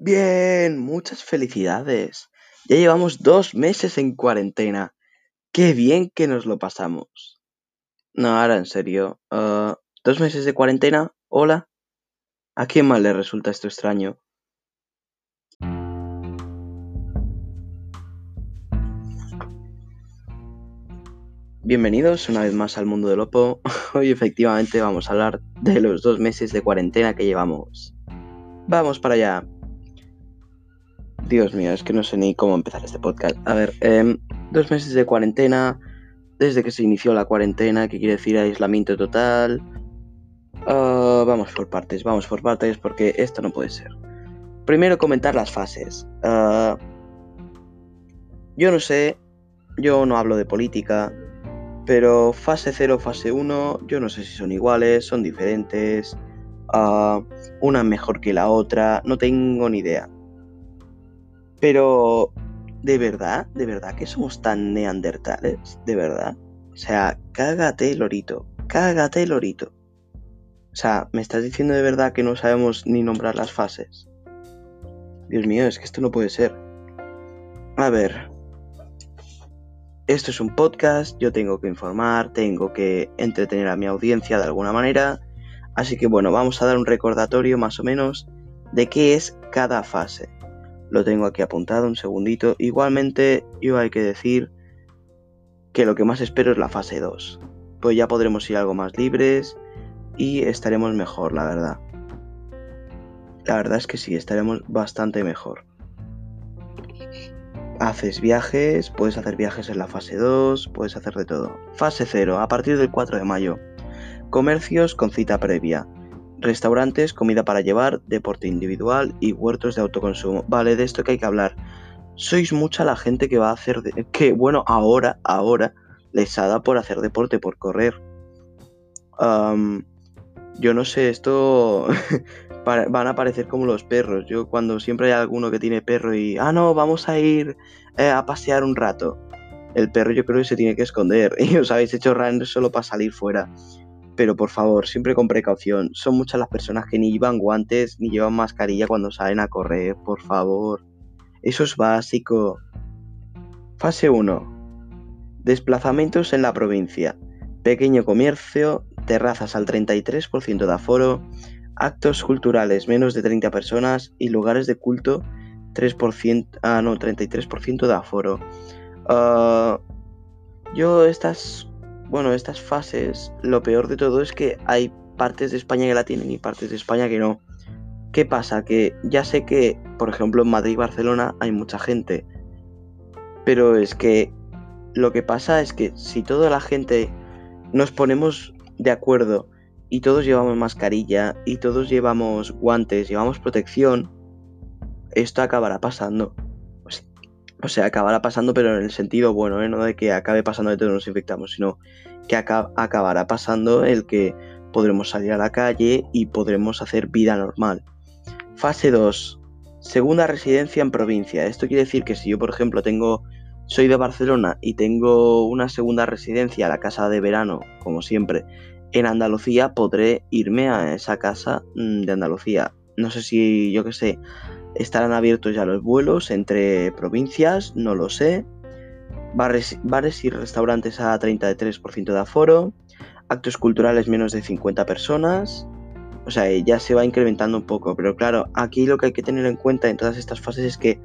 Bien, muchas felicidades. Ya llevamos dos meses en cuarentena. Qué bien que nos lo pasamos. No, ahora en serio. ah, ¿Dos meses de cuarentena? Hola. ¿A quién más le resulta esto extraño? Bienvenidos una vez más al mundo del Lopo. Hoy efectivamente vamos a hablar de los dos meses de cuarentena que llevamos. Vamos para allá. Dios mío, es que no sé ni cómo empezar este podcast. A ver, em, dos meses de cuarentena, desde que se inició la cuarentena, que quiere decir aislamiento total. Ah, vamos por partes, vamos por partes, porque esto no puede ser. Primero comentar las fases. Ah, yo no sé, yo no hablo de política, pero fase 0, fase 1, yo no sé si son iguales, son diferentes, ah, una mejor que la otra, no tengo ni idea. Pero, ¿de verdad? ¿De verdad que somos tan neandertales? ¿De verdad? O sea, cágate, lorito, cágate, lorito. O sea, ¿me estás diciendo de verdad que no sabemos ni nombrar las fases? Dios mío, es que esto no puede ser. A ver. Esto es un podcast, yo tengo que informar, tengo que entretener a mi audiencia de alguna manera. Así que bueno, vamos a dar un recordatorio más o menos de qué es cada fase. Lo tengo aquí apuntado un segundito. Igualmente, yo hay que decir que lo que más espero es la fase 2. Pues ya podremos ir algo más libres y estaremos mejor, la verdad. La verdad es que sí, estaremos bastante mejor. Haces viajes, puedes hacer viajes en la fase 2, puedes hacer de todo. Fase 0, a partir del 4 de mayo. Comercios con cita previa. Restaurantes, comida para llevar, deporte individual y huertos de autoconsumo. Vale, de esto que hay que hablar. Sois mucha la gente que va a hacer... de- que bueno, ahora, ahora, les ha dado por hacer deporte, por correr. Yo no sé, esto van a parecer como los perros. Yo cuando siempre hay alguno que tiene perro y, ah, no, vamos a ir eh, a pasear un rato. El perro yo creo que se tiene que esconder y os habéis hecho run solo para salir fuera. Pero por favor, siempre con precaución. Son muchas las personas que ni llevan guantes ni llevan mascarilla cuando salen a correr, por favor. Eso es básico. Fase 1. Desplazamientos en la provincia. Pequeño comercio, terrazas al 33% de aforo, actos culturales menos de 30 personas y lugares de culto 3%, ah, no, 33% de aforo. Ah, yo estas, bueno, estas fases, lo peor de todo es que hay partes de España que la tienen y partes de España que no. ¿Qué pasa? Que ya sé que, por ejemplo, en Madrid y Barcelona hay mucha gente, pero es que lo que pasa es que si toda la gente nos ponemos de acuerdo y todos llevamos mascarilla y todos llevamos guantes, llevamos protección, esto acabará pasando. O se- O sea, acabará pasando, pero en el sentido bueno, ¿eh? no de que acabe pasando de todos nos infectamos, sino que aca- acabará pasando el que podremos salir a la calle y podremos hacer vida normal. Fase 2. Segunda residencia en provincia. Esto quiere decir que si yo, por ejemplo, tengo soy de Barcelona y tengo una segunda residencia, la casa de verano, como siempre, en Andalucía, podré irme a esa casa mm, de Andalucía. No sé si, yo qué sé, estarán abiertos ya los vuelos entre provincias, no lo sé. Bares, bares y restaurantes a 33% de aforo. Actos culturales menos de 50 personas. O sea, ya se va incrementando un poco. Pero claro, aquí lo que hay que tener en cuenta en todas estas fases es que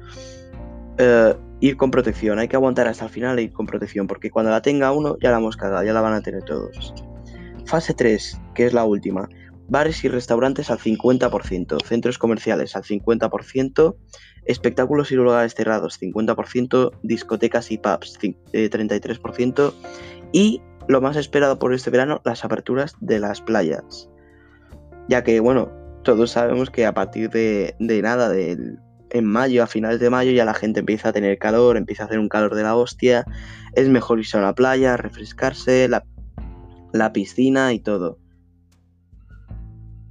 eh, ir con protección. Hay que aguantar hasta el final e ir con protección. Porque cuando la tenga uno, ya la hemos cagado, ya la van a tener todos. Fase 3, que es la última. Bares y restaurantes al 50%, centros comerciales al 50%, espectáculos y lugares cerrados 50%, discotecas y pubs cin- eh, 33% y lo más esperado por este verano, las aperturas de las playas. Ya que, bueno, todos sabemos que a partir de, de nada, del- en mayo, a finales de mayo, ya la gente empieza a tener calor, empieza a hacer un calor de la hostia, es mejor irse a la playa, refrescarse, la, la piscina y todo.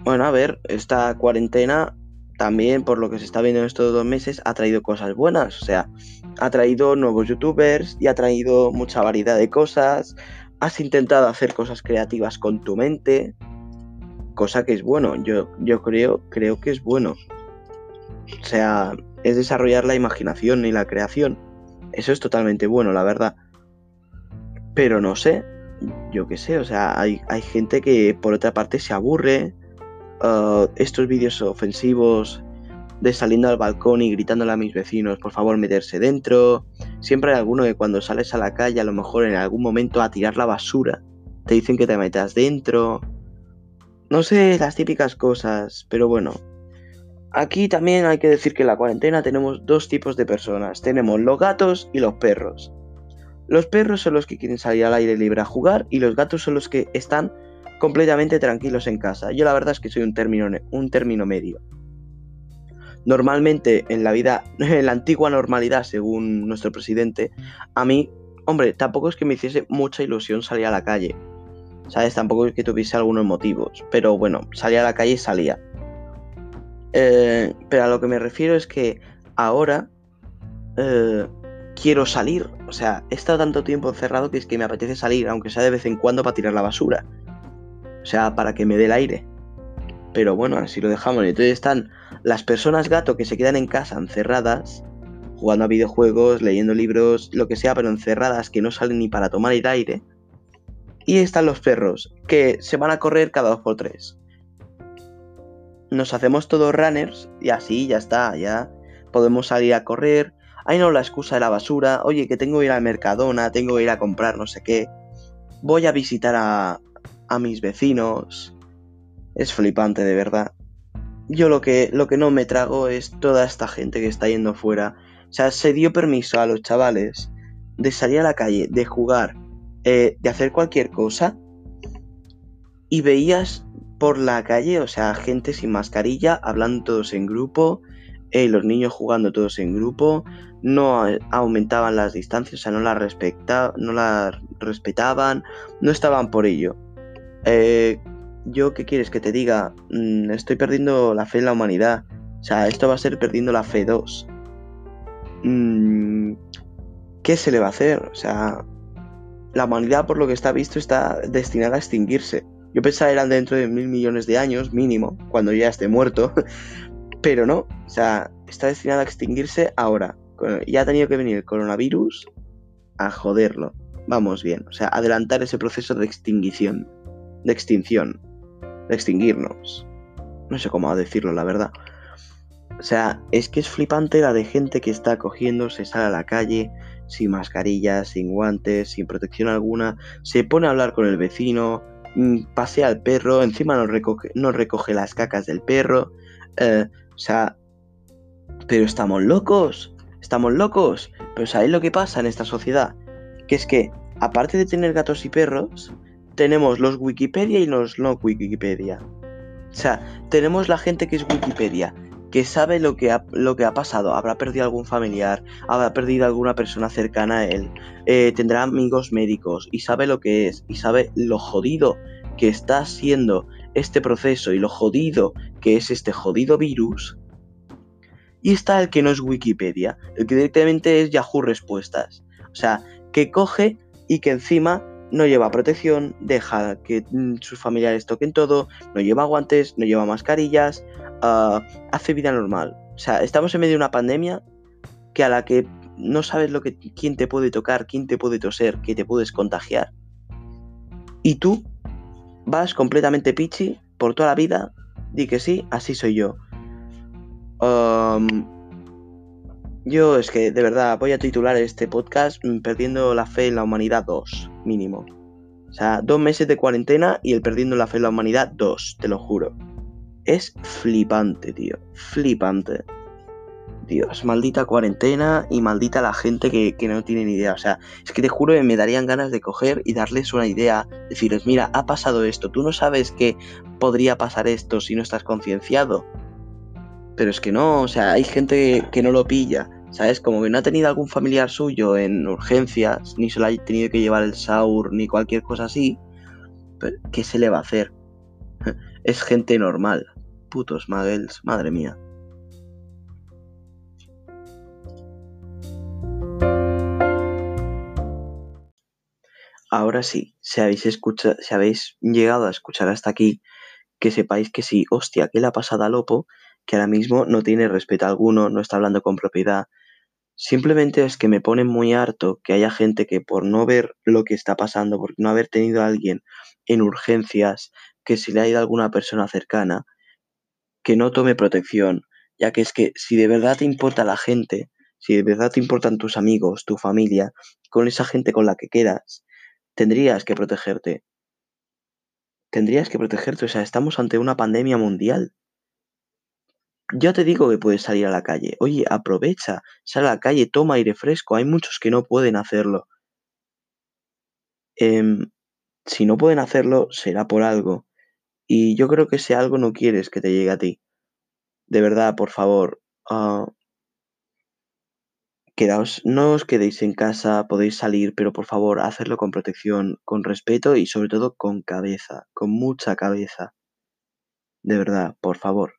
Bueno, a ver, esta cuarentena también, por lo que se está viendo en estos dos meses, ha traído cosas buenas. O sea, ha traído nuevos youtubers y ha traído mucha variedad de cosas. Has intentado hacer cosas creativas con tu mente, cosa que es bueno. Yo, yo creo, creo que es bueno. O sea, es desarrollar la imaginación y la creación. Eso es totalmente bueno, la verdad. Pero no sé, yo qué sé, o sea, hay, hay, gente que por otra parte se aburre. Uh, estos vídeos ofensivos de saliendo al balcón y gritándole a mis vecinos, por favor, meterse dentro. Siempre hay alguno que cuando sales a la calle, a lo mejor en algún momento a tirar la basura, te dicen que te metas dentro. No sé, las típicas cosas, pero bueno. Aquí también hay que decir que en la cuarentena tenemos dos tipos de personas. Tenemos los gatos y los perros. Los perros son los que quieren salir al aire libre a jugar y los gatos son los que están completamente tranquilos en casa. Yo la verdad es que soy un término, un término medio. Normalmente en la vida, en la antigua normalidad, según nuestro presidente, a mí, hombre, tampoco es que me hiciese mucha ilusión salir a la calle. ¿Sabes? Tampoco es que tuviese algunos motivos. Pero bueno, salía a la calle y salía. Eh, pero a lo que me refiero es que ahora eh, quiero salir. O sea, he estado tanto tiempo encerrado que es que me apetece salir, aunque sea de vez en cuando para tirar la basura. O sea, para que me dé el aire. Pero bueno, así lo dejamos. Entonces están las personas gato que se quedan en casa encerradas, jugando a videojuegos, leyendo libros, lo que sea, pero encerradas, que no salen ni para tomar el aire. Y están los perros, que se van a correr cada dos por tres. Nos hacemos todos runners y así ya está, ya podemos salir a correr. Ahí no la excusa de la basura. Oye, que tengo que ir al Mercadona, tengo que ir a comprar no sé qué. Voy a visitar a, a mis vecinos. Es flipante, de verdad. Yo lo que, lo que no me trago es toda esta gente que está yendo fuera. O sea, se dio permiso a los chavales de salir a la calle, de jugar, eh, de hacer cualquier cosa. Y veías por la calle, o sea, gente sin mascarilla, hablando todos en grupo, eh, los niños jugando todos en grupo, no aumentaban las distancias, o sea, no las, respecta, no las respetaban, no estaban por ello. Eh, yo, ¿qué quieres que te diga? Mm, estoy perdiendo la fe en la humanidad. O sea, esto va a ser perdiendo la fe 2. Mm, ¿Qué se le va a hacer? O sea, la humanidad, por lo que está visto, está destinada a extinguirse. Yo pensaba eran dentro de mil millones de años, mínimo, cuando ya esté muerto. Pero no, o sea, está destinada a extinguirse ahora. Ya ha tenido que venir el coronavirus a joderlo. Vamos bien, o sea, adelantar ese proceso de extinguición. De extinción de extinguirnos. No sé cómo decirlo, la verdad. O sea, es que es flipante la de gente que está cogiendo, se sale a la calle sin mascarilla, sin guantes, sin protección alguna, se pone a hablar con el vecino, mm, pasea al perro, encima no recoge, no recoge las cacas del perro. Eh, o sea, pero estamos locos, estamos locos. Pero ¿sabéis lo que pasa en esta sociedad? Que es que, aparte de tener gatos y perros, tenemos los Wikipedia y los no Wikipedia. O sea, tenemos la gente que es Wikipedia, que sabe lo que ha, lo que ha pasado. Habrá perdido algún familiar, habrá perdido alguna persona cercana a él, eh, tendrá amigos médicos y sabe lo que es y sabe lo jodido que está siendo este proceso y lo jodido que es este jodido virus. Y está el que no es Wikipedia, el que directamente es Yahoo Respuestas. O sea, que coge y que encima no lleva protección, deja que mm, sus familiares toquen todo, no lleva guantes, no lleva mascarillas, ah, hace vida normal. O sea, estamos en medio de una pandemia que a la que no sabes lo que, quién te puede tocar, quién te puede toser, que te puedes contagiar. Y tú vas completamente pichi por toda la vida, di que sí, así soy yo. Yo es que de verdad voy a titular este podcast mm, Perdiendo la fe en la humanidad 2, mínimo. O sea, dos meses de cuarentena y el Perdiendo la fe en la humanidad 2, te lo juro. Es flipante, tío. Flipante. Dios, maldita cuarentena y maldita la gente que, que, no tiene ni idea. O sea, es que te juro que me darían ganas de coger y darles una idea. Decirles, mira, ha pasado esto. Tú no sabes que podría pasar esto si no estás concienciado. Pero es que no, o sea, hay gente que no lo pilla, ¿sabes? Como que no ha tenido algún familiar suyo en urgencias, ni se lo ha tenido que llevar el SAUR, ni cualquier cosa así. ¿qué se le va a hacer? es gente normal. Putos muggles, madre mía. Ahora sí, si habéis, escuchado, si habéis llegado a escuchar hasta aquí, que sepáis que sí, hostia, ¿qué le ha pasado a Lopo? que ahora mismo no tiene respeto alguno, no está hablando con propiedad. Simplemente es que me pone muy harto que haya gente que por no ver lo que está pasando, por no haber tenido a alguien en urgencias, que se le ha ido alguna persona cercana, que no tome protección, ya que es que si de verdad te importa la gente, si de verdad te importan tus amigos, tu familia, con esa gente con la que quedas, tendrías que protegerte. Tendrías que protegerte, o sea, estamos ante una pandemia mundial. Ya te digo que puedes salir a la calle. Oye, aprovecha, sal a la calle, toma aire fresco. Hay muchos que no pueden hacerlo. Em, si no pueden hacerlo, será por algo. Y yo creo que ese algo no quieres que te llegue a ti. De verdad, por favor, ah, quedaos, no os quedéis en casa, podéis salir, pero por favor, hacerlo con protección, con respeto y sobre todo con cabeza, con mucha cabeza. De verdad, por favor.